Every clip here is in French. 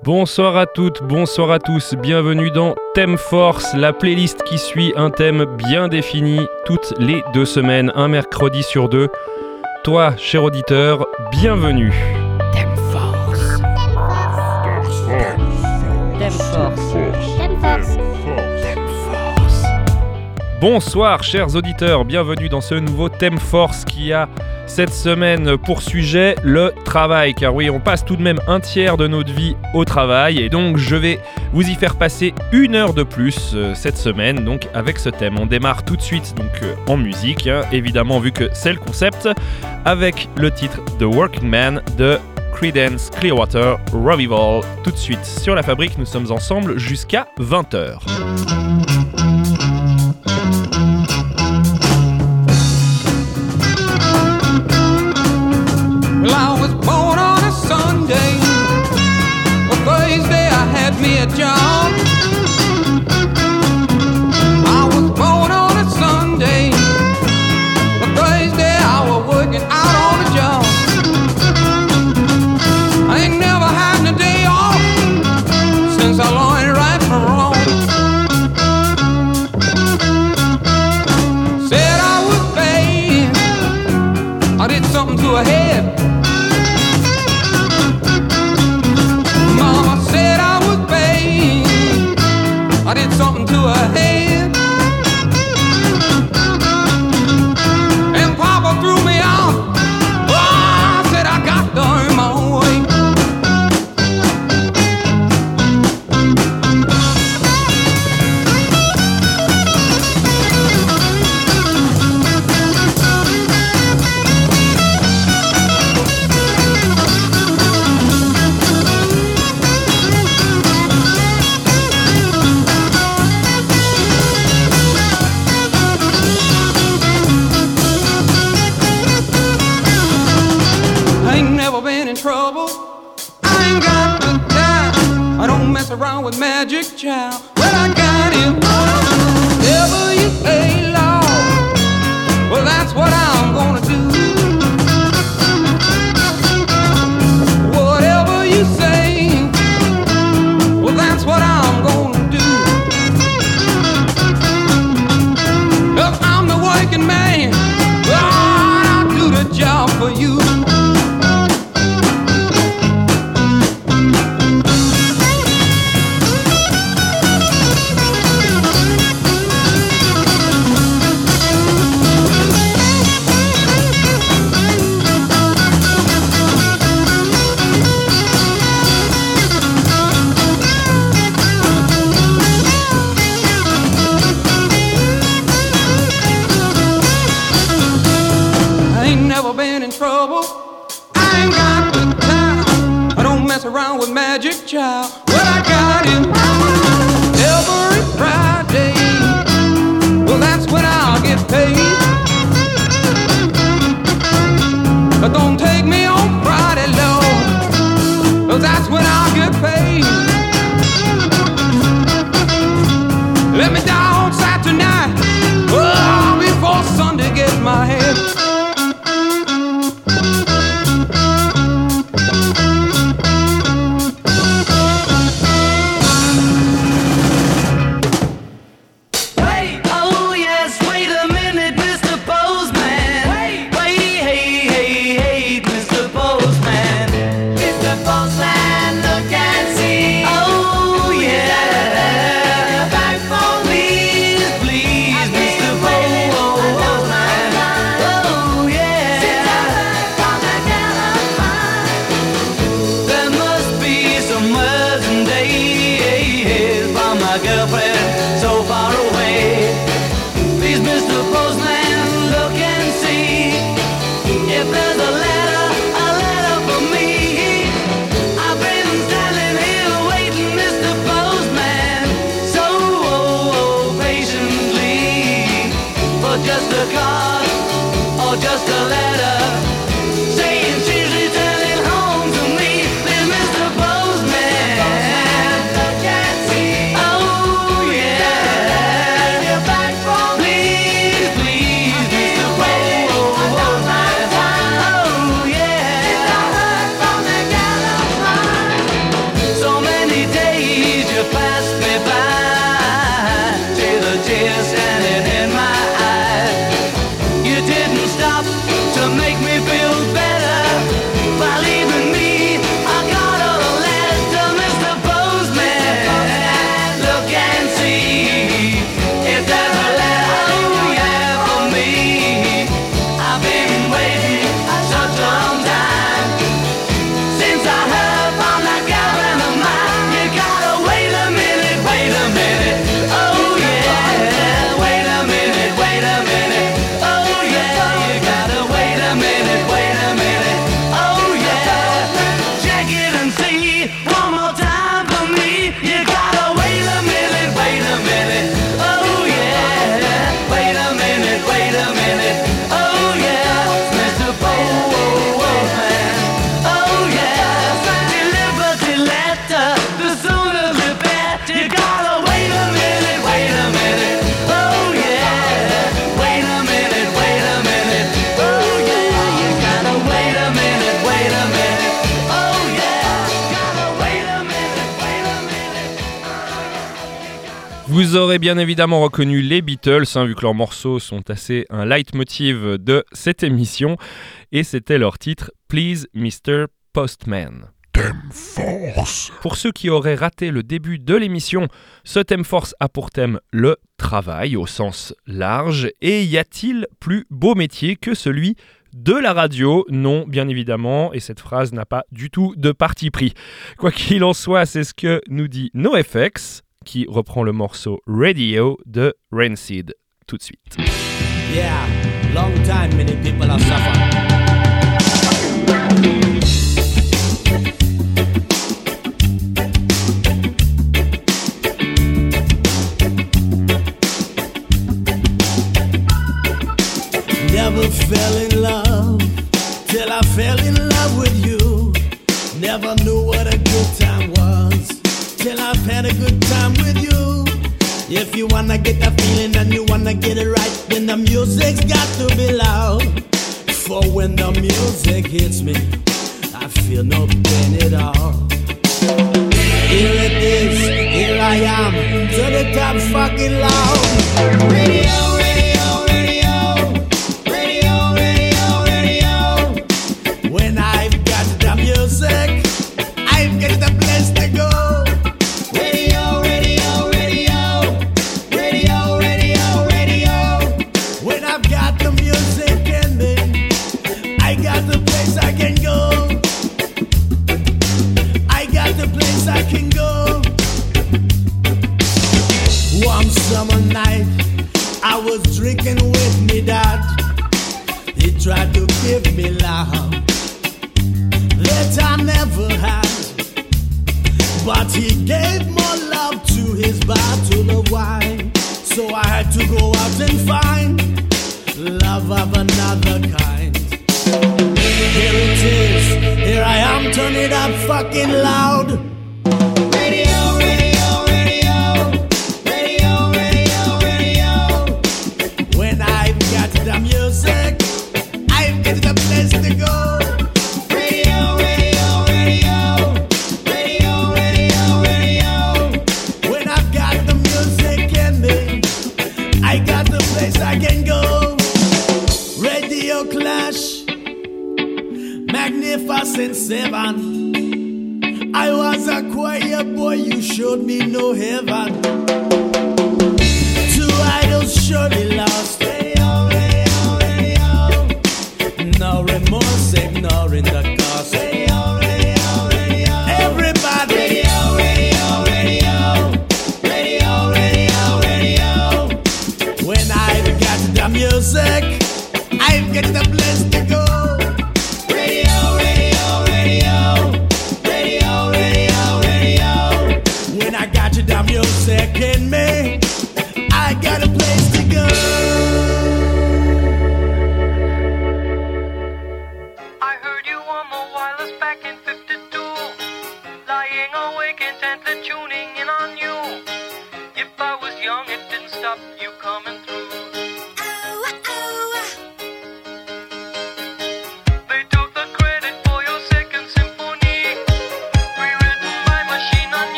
Bonsoir à toutes, bonsoir à tous, bienvenue dans Thème Force, la playlist qui suit un thème bien défini toutes les deux semaines, un mercredi sur deux. Toi, cher auditeur, bienvenue. Thème Force. Thème Force. Force. Bonsoir, chers auditeurs, bienvenue dans ce nouveau Thème Force qui a cette semaine, pour sujet, le travail. Car oui, on passe tout de même un tiers de notre vie au travail. Et donc, je vais vous y faire passer une heure de plus euh, cette semaine, donc avec ce thème. On démarre tout de suite donc euh, en musique, hein. évidemment, vu que c'est le concept, avec le titre The Working Man de Credence Clearwater Revival. Tout de suite sur la fabrique, nous sommes ensemble jusqu'à 20h. Vous aurez bien évidemment reconnu les Beatles, hein, vu que leurs morceaux sont assez un leitmotiv de cette émission, et c'était leur titre Please Mr. Postman. Thème Force. Pour ceux qui auraient raté le début de l'émission, ce Thème Force a pour thème le travail au sens large. Et y a-t-il plus beau métier que celui de la radio? Non, bien évidemment, et cette phrase n'a pas du tout de parti pris. Quoi qu'il en soit, c'est ce que nous dit NoFX qui reprend le morceau Radio de Rancid tout de suite. Yeah, long time many people have suffered. Never fell in love till I fell in love with you. Never knew what a good time was. till I've had a good time with you. If you wanna get that feeling and you wanna get it right, then the music's got to be loud. For when the music hits me, I feel no pain at all. Here it is, here I am, to the top fucking loud. Radio.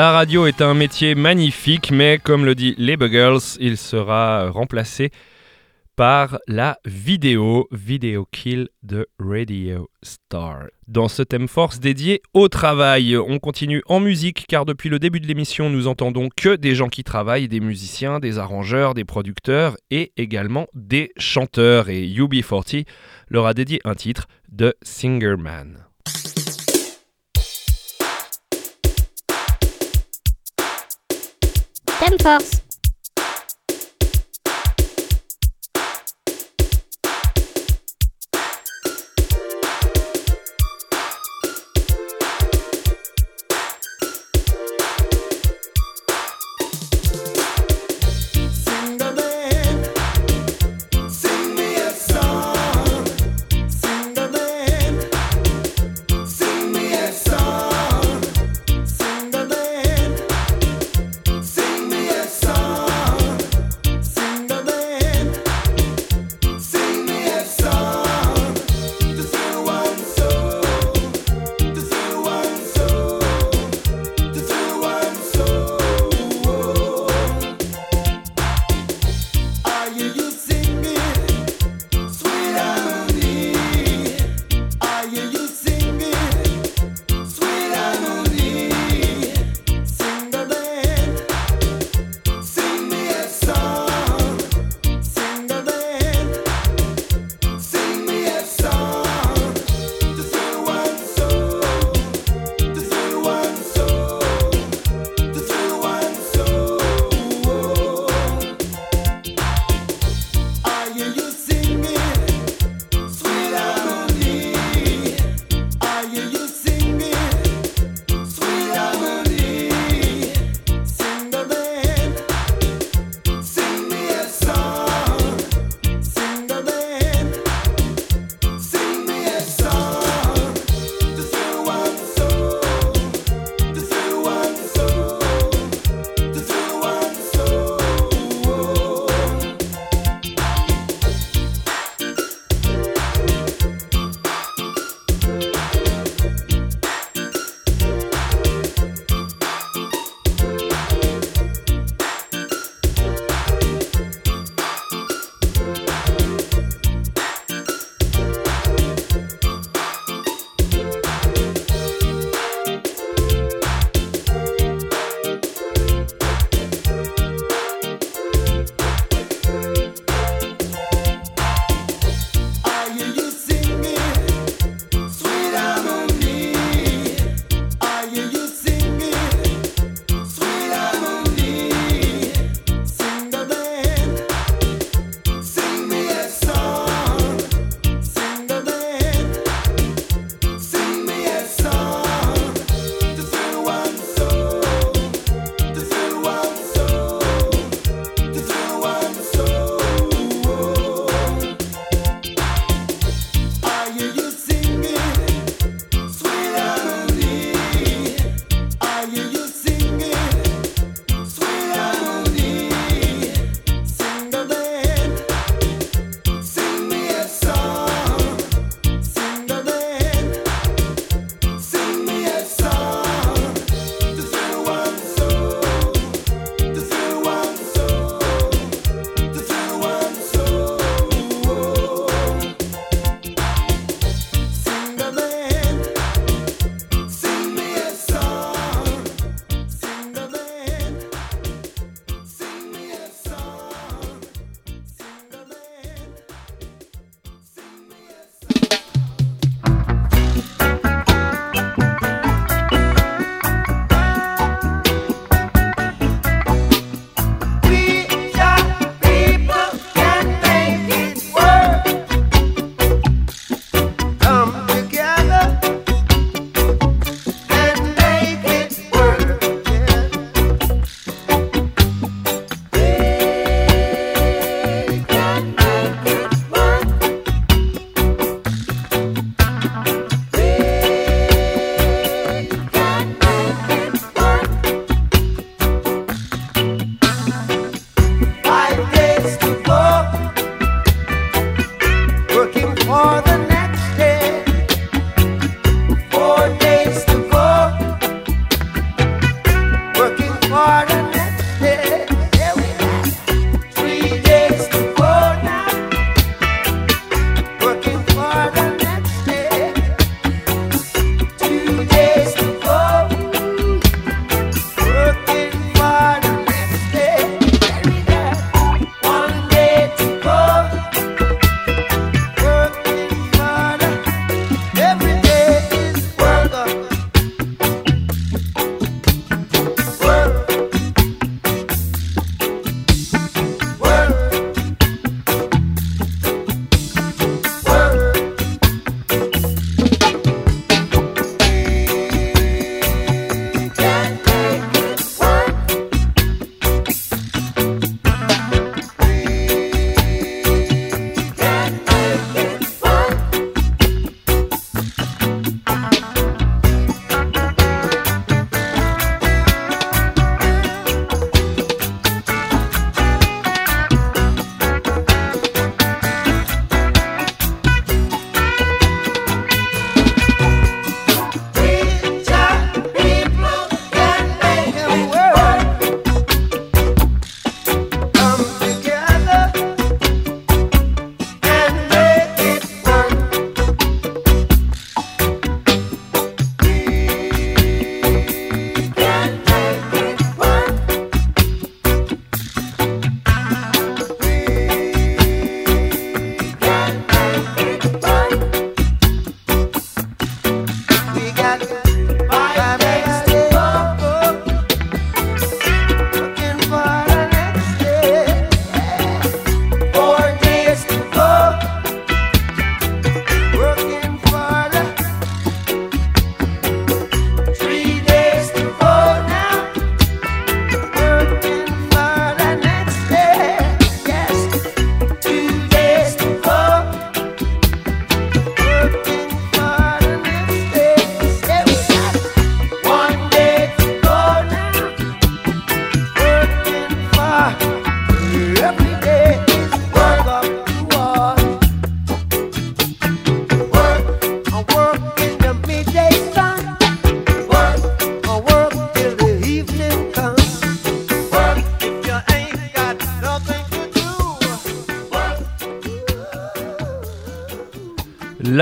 La radio est un métier magnifique, mais comme le dit les Girls, il sera remplacé par la vidéo, Video Kill de Radio Star. Dans ce thème force dédié au travail, on continue en musique car depuis le début de l'émission, nous entendons que des gens qui travaillent, des musiciens, des arrangeurs, des producteurs et également des chanteurs. Et UB40 leur a dédié un titre de Singer Man. Thème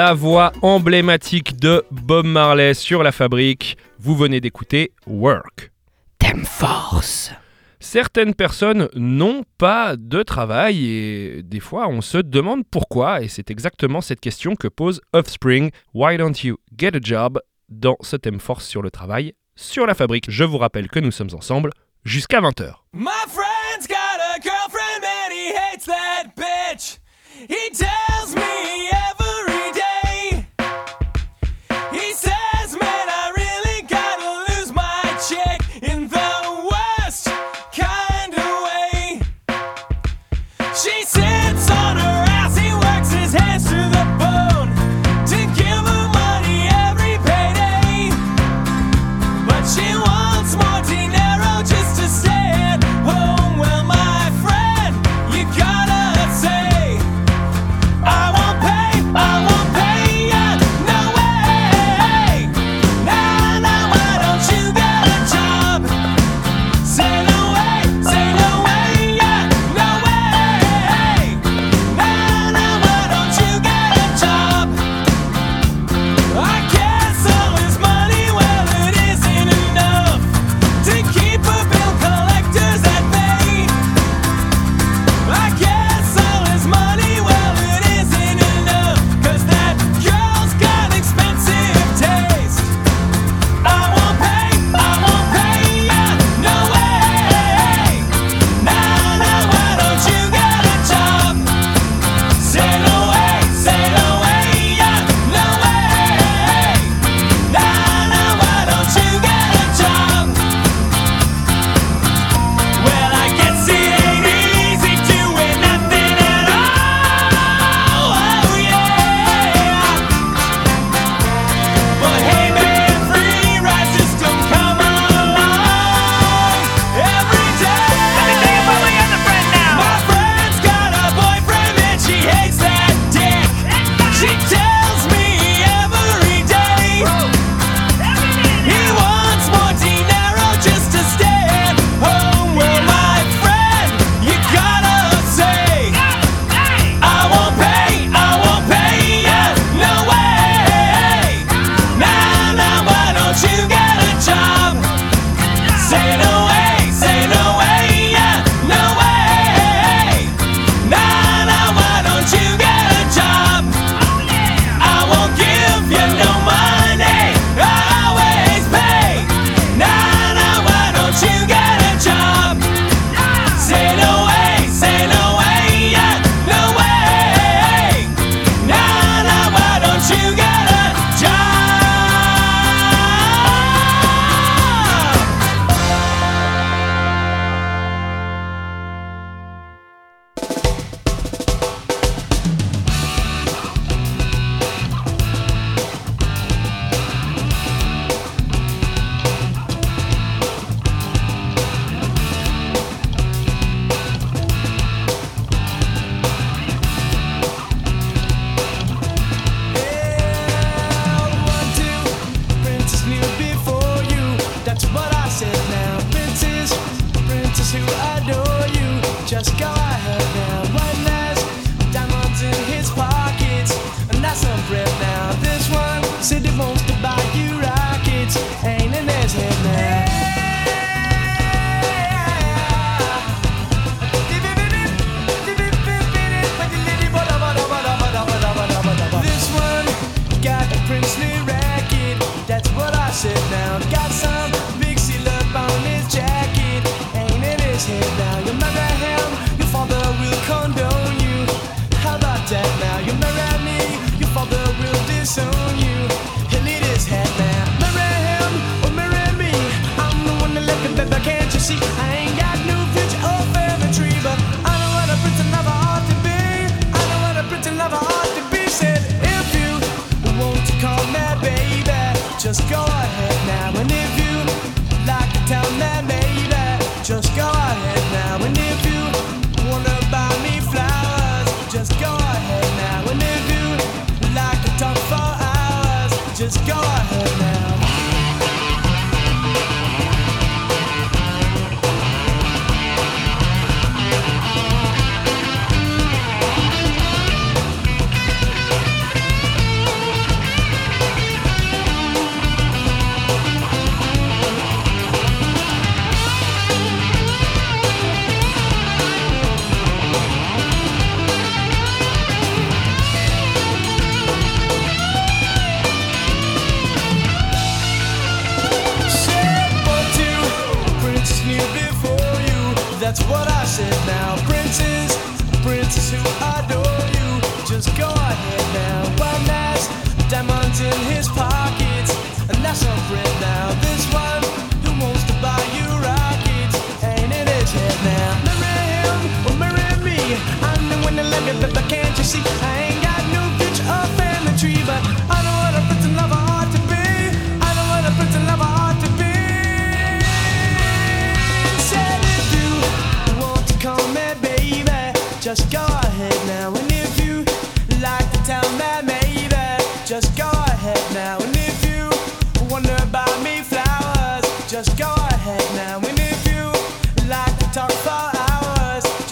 La voix emblématique de Bob Marley sur la fabrique. Vous venez d'écouter Work. Thème Force. Certaines personnes n'ont pas de travail et des fois on se demande pourquoi et c'est exactement cette question que pose Offspring Why don't you get a job dans ce thème force sur le travail sur la fabrique? Je vous rappelle que nous sommes ensemble jusqu'à 20h. My friend's got a girlfriend and he hates that bitch. He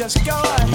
just go.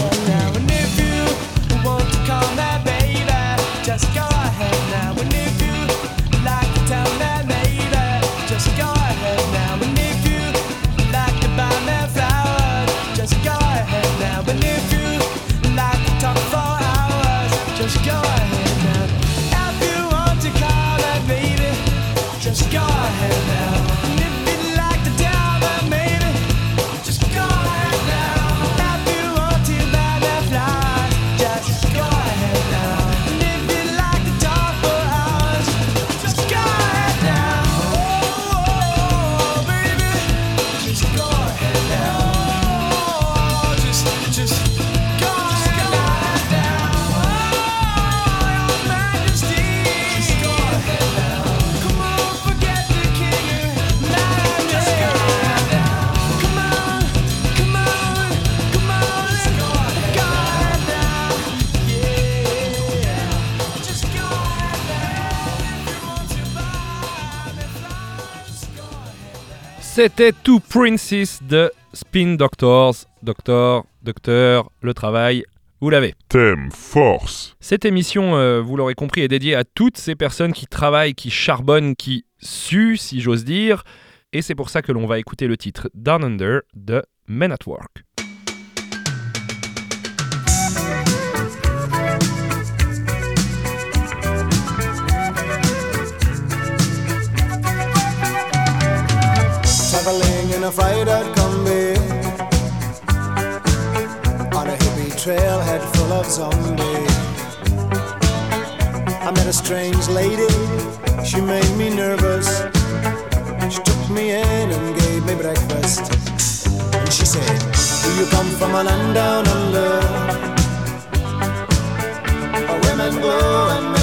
C'était Two Princes de Spin Doctors. Docteur, docteur, le travail, vous l'avez. Thème force. Cette émission, euh, vous l'aurez compris, est dédiée à toutes ces personnes qui travaillent, qui charbonnent, qui suent, si j'ose dire. Et c'est pour ça que l'on va écouter le titre Down Under de Men at Work. a fight had come be on a hippie trail, head full of zombies. I met a strange lady, she made me nervous. She took me in and gave me breakfast. And she said, Do you come from a land down under? Where women go and men.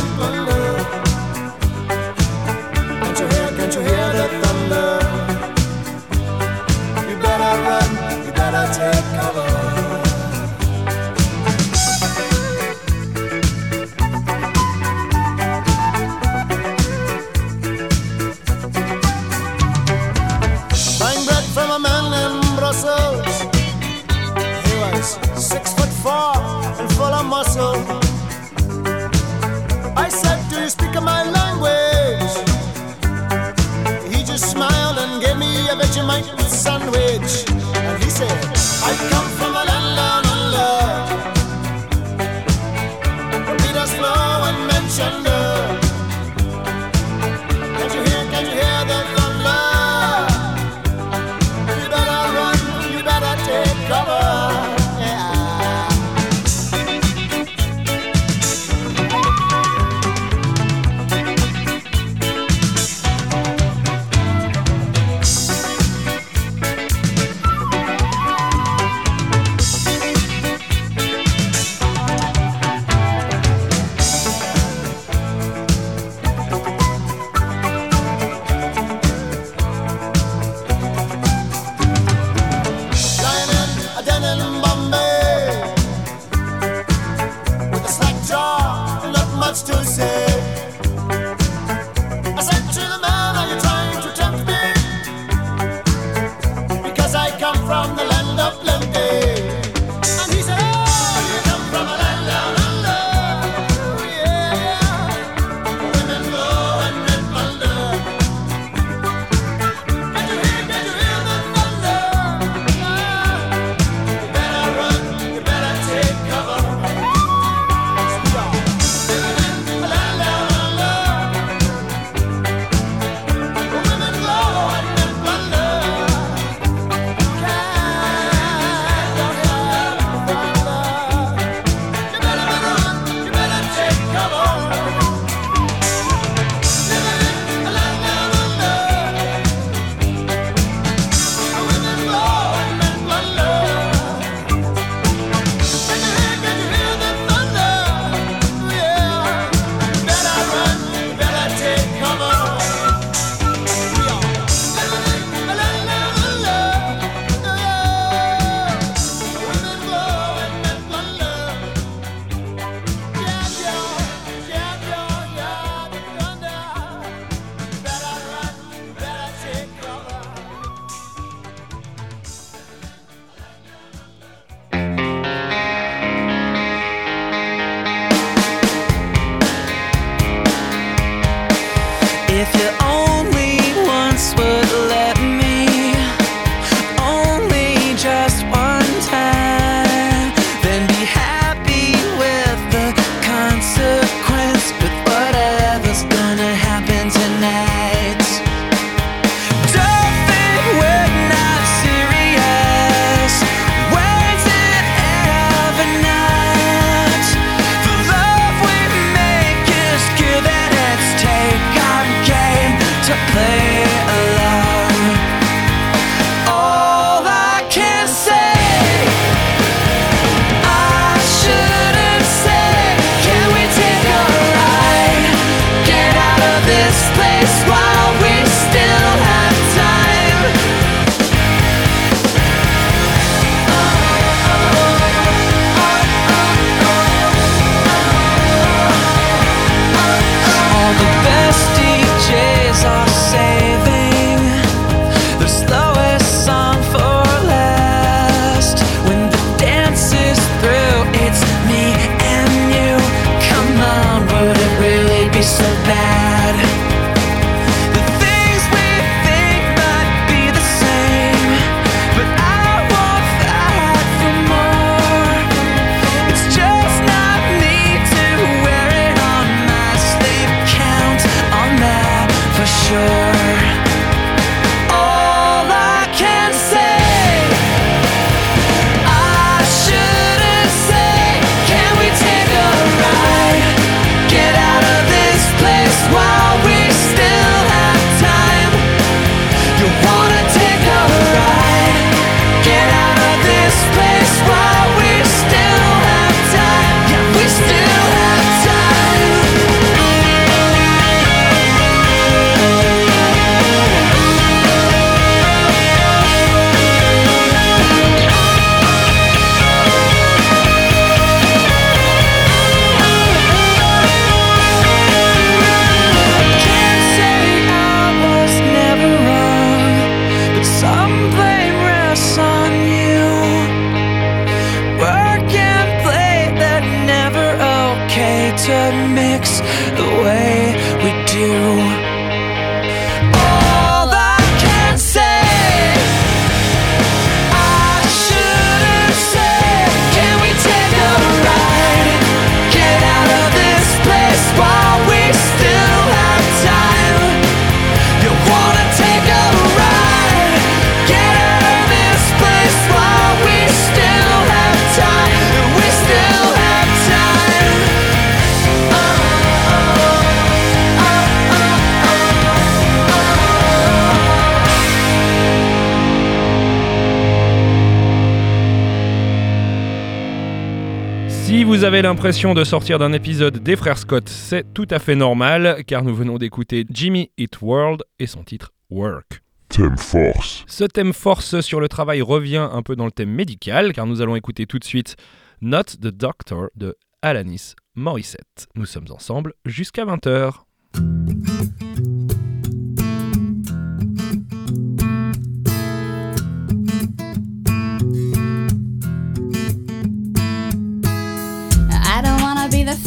Avez l'impression de sortir d'un épisode des Frères Scott, c'est tout à fait normal, car nous venons d'écouter Jimmy Eat World et son titre Work. Thème force. Ce thème force sur le travail revient un peu dans le thème médical, car nous allons écouter tout de suite Not the Doctor de Alanis Morissette. Nous sommes ensemble jusqu'à 20h.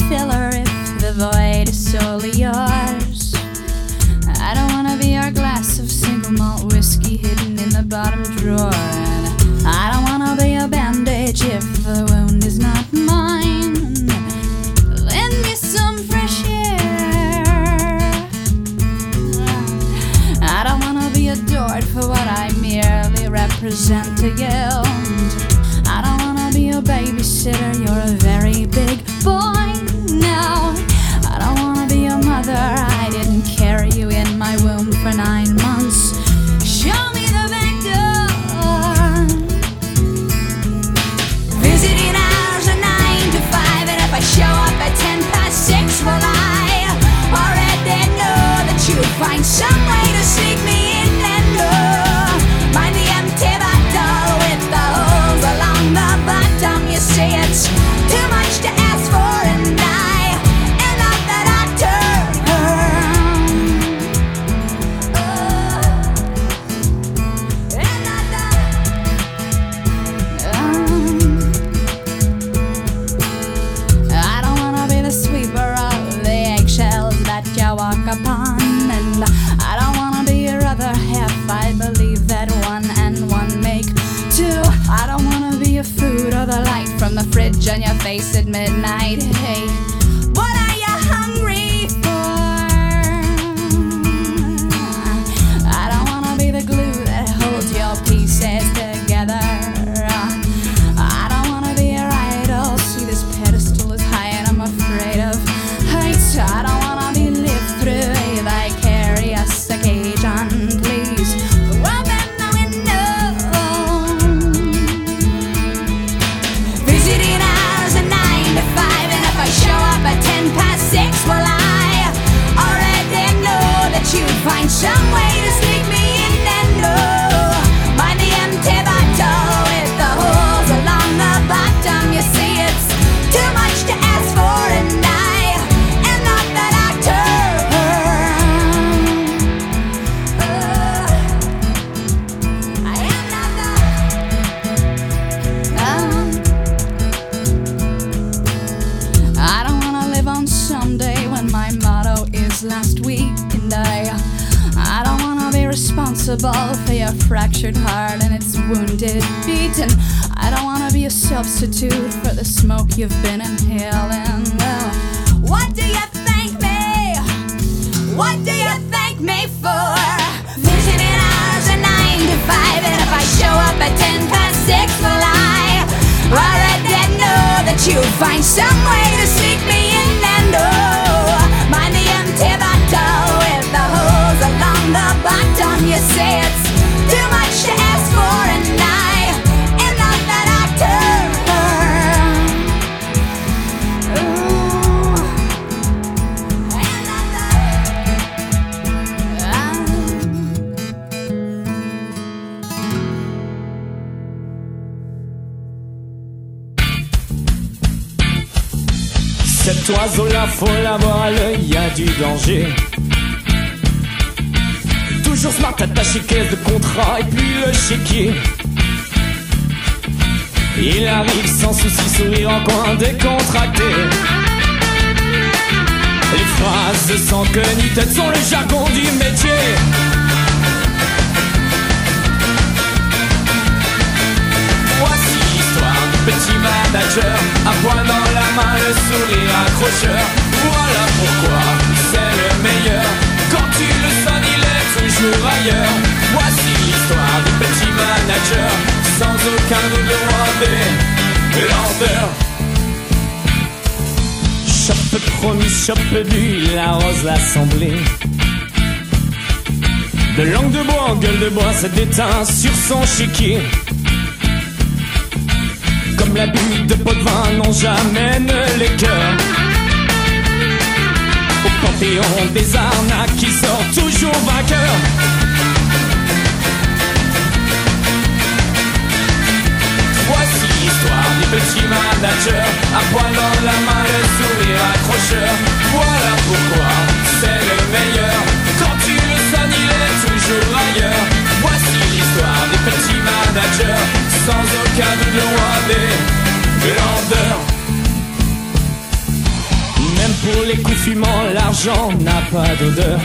Filler if the void is solely yours. I don't wanna be your glass of single malt whiskey hidden in the bottom drawer. And I don't wanna be a bandage if the wound is not mine. Lend me some fresh air. I don't wanna be adored for what I merely represent to you. I don't wanna be a babysitter, you're a very big boy now. I don't wanna be a mother, I didn't carry you in my womb for nine months. Show me the back. Visiting hours are nine to five, and if I show up at ten past six, well, I already know that you'll find some way to sneak me in and oh, mind the empty bottle with the holes along the bottom. You say it's Janya face at midnight. Hey. You've been et puis le chéquier. Il arrive sans souci, sourire en coin décontracté. Les phrases sans queue ni tête sont le jargon du métier. Voici l'histoire du petit manager À poing dans la main, le sourire accrocheur Voilà pourquoi c'est le meilleur Quand tu le sonnes, il est toujours ailleurs Voici l'histoire du petit manager Sans aucun doute le roi des Chope promis, chope du, la rose l'assemblée De langue de bois en gueule de bois, ça déteint sur son chéquier comme la butte de pot de vin n'ont jamais les cœurs. Au panthéon des arnaques qui sort toujours vainqueur. Du petit manager, à poil dans la main, le sourire accrocheur. Voilà pourquoi c'est le meilleur. Quand tu le sonnes, il est toujours ailleurs. Voici l'histoire des petits managers, sans aucun doute le roi des grandeurs. Même pour les coups fumants, l'argent n'a pas d'odeur.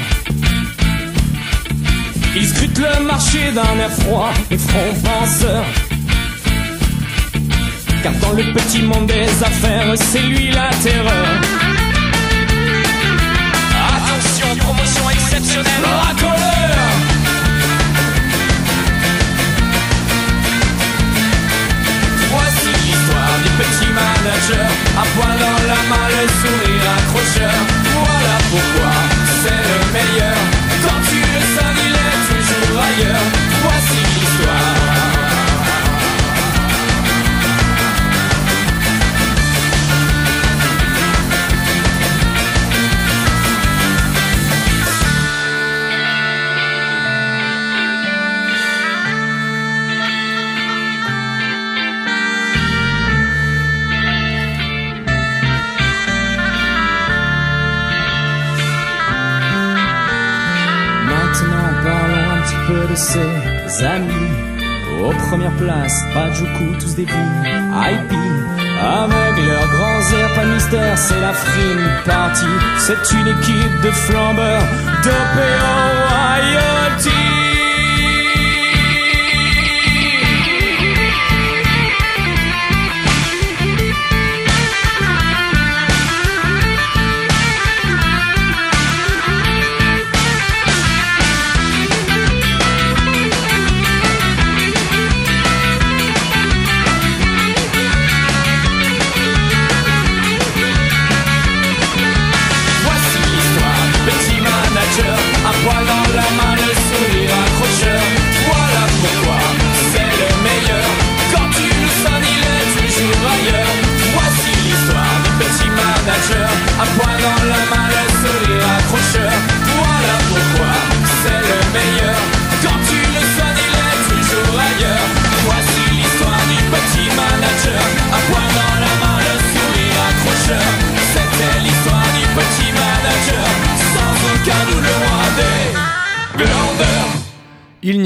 Il scrute le marché d'un air froid et front penseur. Car dans le petit monde des affaires, c'est lui la terreur. Attention, promotion exceptionnelle, racoleur. Voici l'histoire du petit manager. À poil dans la main, le sourire accrocheur. Voilà pourquoi c'est le meilleur. Quand tu le sonnes, il est toujours ailleurs places, Pajuku, tous des billes IP Avec leurs grands airs, pas de mystère, c'est la frime partie. C'est une équipe de flambeurs dopés en royalty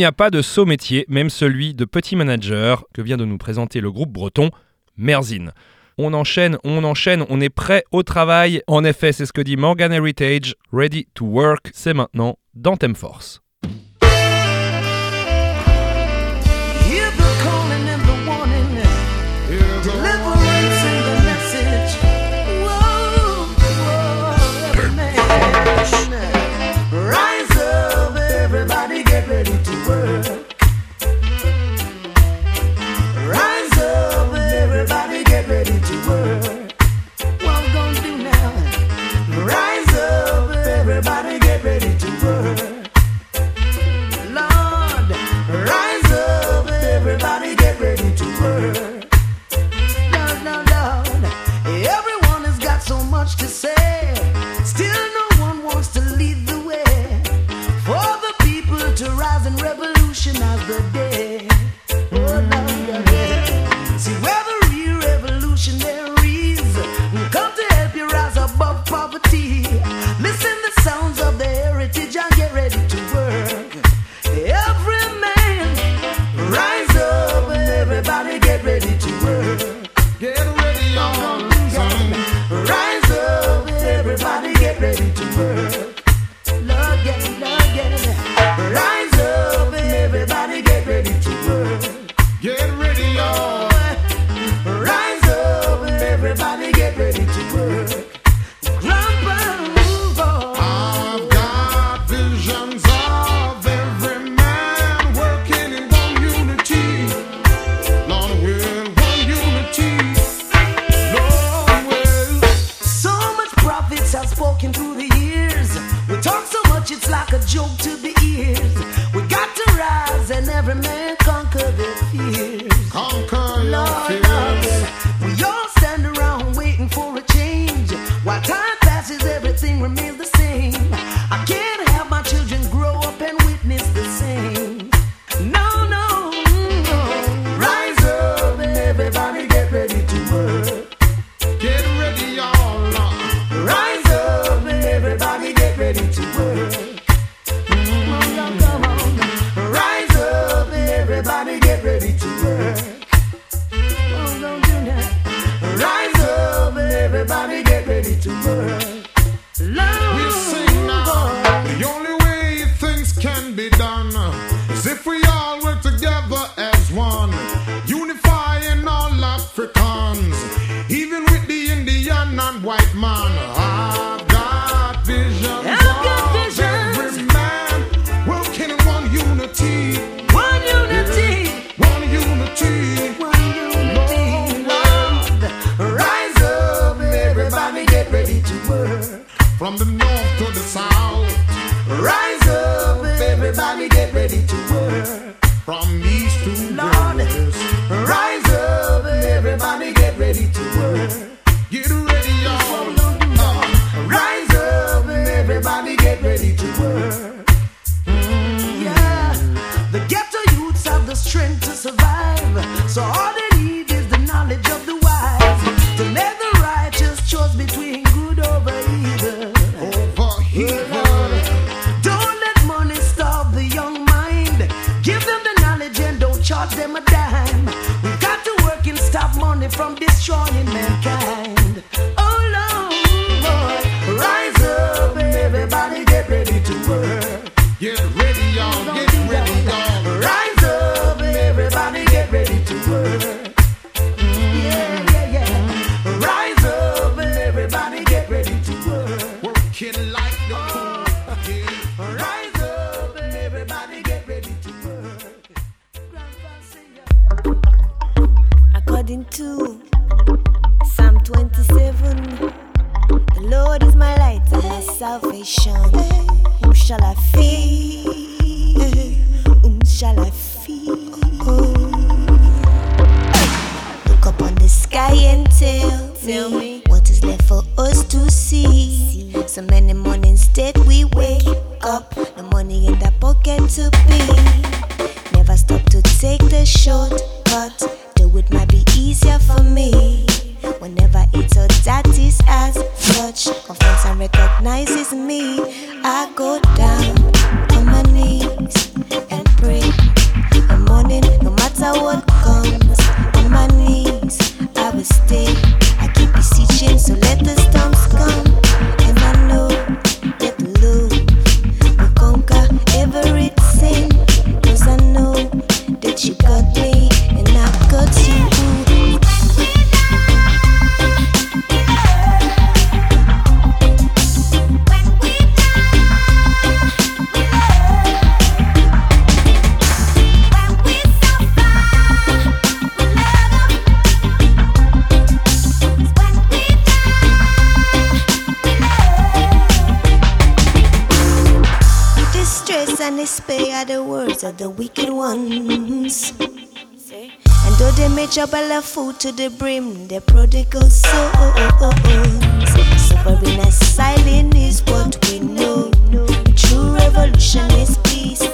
n'y a pas de saut métier, même celui de petit manager, que vient de nous présenter le groupe breton Merzine. On enchaîne, on enchaîne, on est prêt au travail. En effet, c'est ce que dit Morgan Heritage. Ready to work, c'est maintenant dans Thème Force. morning, man. stress and despair are the words of the wicked ones. And though they may trouble a food to the brim, their prodigal souls. Suffering as silent is what we know. True revolution is peace.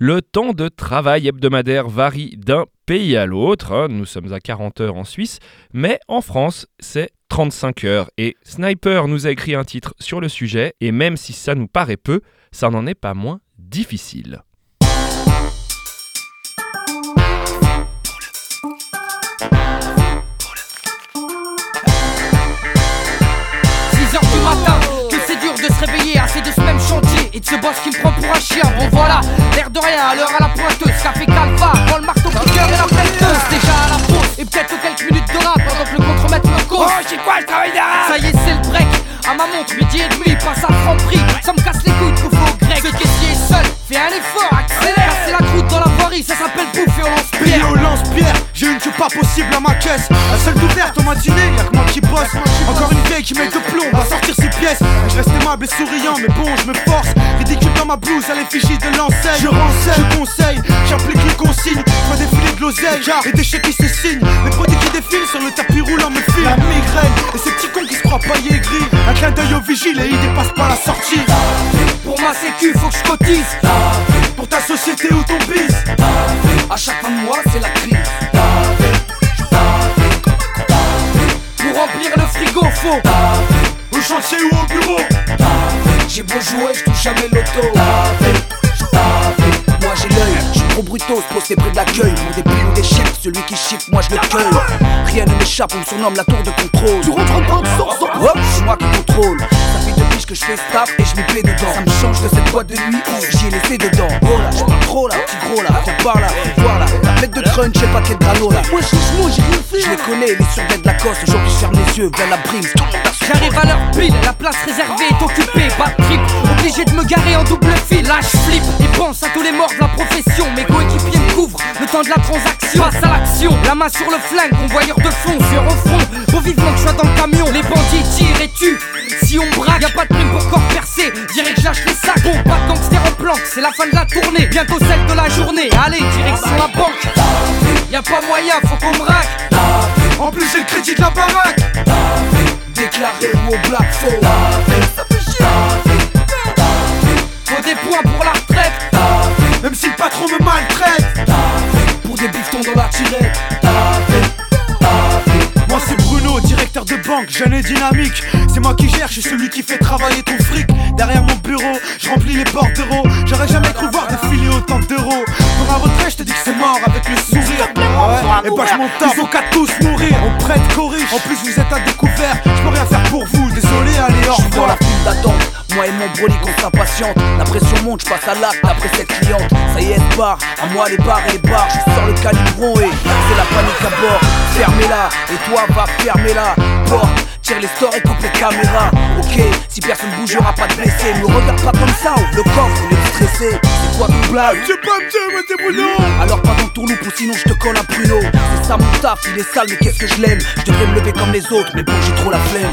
Le temps de travail hebdomadaire varie d'un pays à l'autre. hein. Nous sommes à 40 heures en Suisse, mais en France, c'est 35 heures. Et Sniper nous a écrit un titre sur le sujet, et même si ça nous paraît peu, ça n'en est pas moins difficile. 6 heures du matin, que c'est dur de se réveiller même de ce boss qui me prend pour un chien. Bon voilà, l'air de rien, à l'heure à la pointeuse, café calva, prends le marteau piqueur et la pelleteuse. Déjà à la pause, et peut-être aux quelques minutes de rap pendant que le contremaître me cause. Oh, c'est quoi le travail d'arabe Ça y est, c'est le break. À ma montre, midi et demi, passe à franc prix. Ça me casse les couilles bouffer au grec. Ce caissier est seul, fais un effort, accélère. C'est la croûte dans la voirie, ça s'appelle bouffer au lance-pierre. au lance-pierre, j'ai une queue pas possible à ma caisse. La seule d'ouverte au matinée, y'a que moi qui bosse. Encore une vieille qui met de plomb, va sortir ses pièces. Je reste aimable et souriant, mais bon, je me force. Ridicule dans ma blouse à l'effigie de l'enseigne. Je renseigne, je conseille, j'applique les consignes. Je vois défiler de l'oseille, et des chèques qui se signent. Les produits qui défilent sur le tapis roulant me filent. La migraine, et ces petits cons qui se croient paillés gris. Un clin d'œil au vigile et il dépasse pas la sortie. Pour ma sécu, faut que je cotise. Pour ta société ou ton bis. À chaque fin de mois, c'est la crise. Remplir le frigo, faut. Au chantier ou au bureau. J'ai beau jouer, je touche jamais l'auto. Moi j'ai l'œil, je suis trop brutos, posté près de l'accueil. Pour des piles ou des chèques, celui qui chiffre, moi je le cueille. Rien ne m'échappe, on me surnomme la tour de contrôle. Tu rentres en de source, hop, c'est moi qui contrôle. Que je fais staff et je m'y plais dedans. Ça me change de cette boîte de nuit où j'y ai laissé dedans. Oh là, je parle trop là, petit gros là, viens par là, voir là. Tablette de crunch, j'ai pas quel grano là. Moi je j'ai rien fait. Je les connais, les survêtements de la coste. Aujourd'hui je ferme les yeux, vers la brime, tout le monde J'arrive à l'heure pile, la place réservée est occupée. Bad trip, obligé de me garer en double fil. Là je flippe et pense à tous les morts de la profession. Mes coéquipiers me couvrent le temps de la transaction. Passe à l'action, la main sur le flingue, convoyeur de fond, sur au front. Faut vivement que je sois dans le camion. Les bandits tirent et tuent. Si on braque, y'a pas de prime pour corps percé. Je lâche les sacs. Bon, pas de gangster en planque, c'est la fin de la tournée. Bientôt celle de la journée. Allez, direction la banque. Y'a pas moyen, faut qu'on me raque. En plus, j'ai le crédit de la baraque. Déclaré au black faux. Ça chier. Faut des points pour la retraite. Même si le patron me maltraite. Pour des bifetons dans la tirette. Moi c'est Bruno, directeur de banque, jeune et dynamique C'est moi qui gère, je suis celui qui fait travailler ton fric Derrière mon bureau, je remplis les bordereaux J'aurais jamais cru voir défiler autant d'euros Pour un retrait, je te dis que c'est mort avec le sourire. Ouais, et bah je m'en tape, ils ont qu'à tous mourir. On prête corrige, en plus vous êtes à découvert. Je peux rien faire pour vous, désolé, allez au Je suis dans la revoir file d'attente. Moi et mon brolic, on s'impatiente. La pression monte, je passe à l'acte après cette cliente. Ça y est, elle part. À moi les bars et les bars. Je sors le calibron et c'est la panique à bord. Fermez-la et toi va fermer-la. Porte, tire les stores et coupe les caméras. Ok, si personne bougera, pas de blessé. Me regarde pas comme ça, ouvre le coffre, on est stressé. C'est quoi ton blague me tuer, mais t'es boulot alors pas dans ton loup ou sinon je te colle un pruneau C'est ça mon taf, il est sale mais qu'est-ce que je l'aime? Je devrais me lever comme les autres mais bon j'ai trop la flemme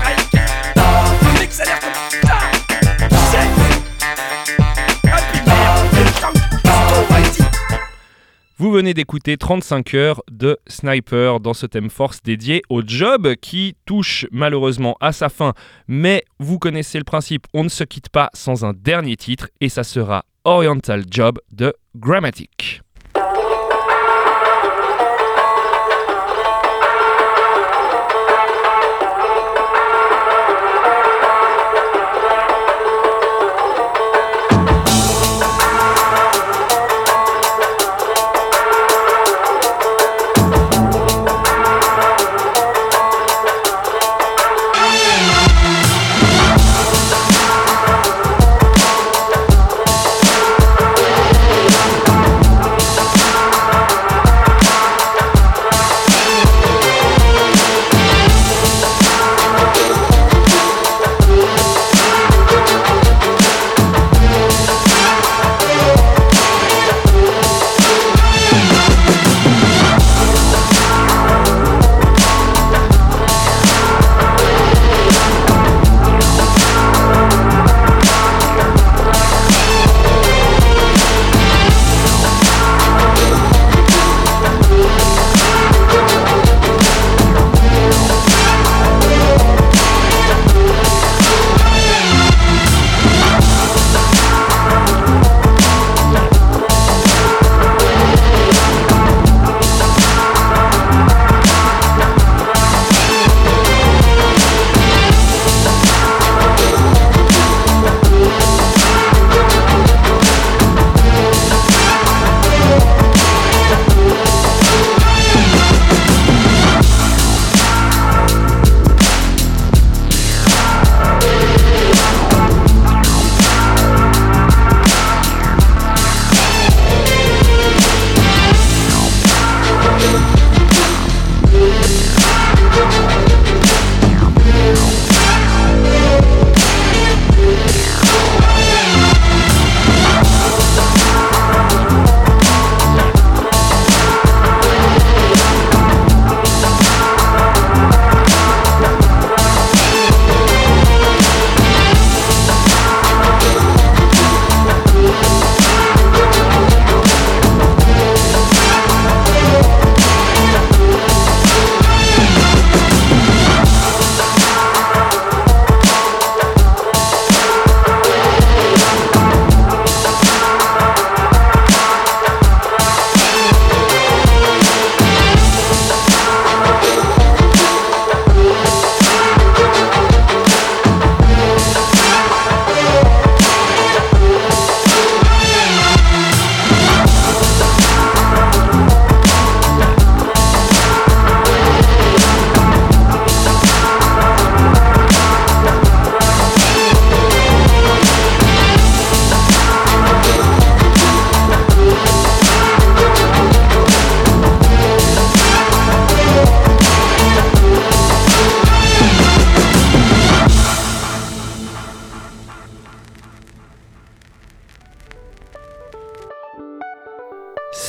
Vous venez d'écouter 35 heures de Sniper dans ce thème force dédié au job qui touche malheureusement à sa fin, mais vous connaissez le principe, on ne se quitte pas sans un dernier titre et ça sera Oriental Job de Grammatic.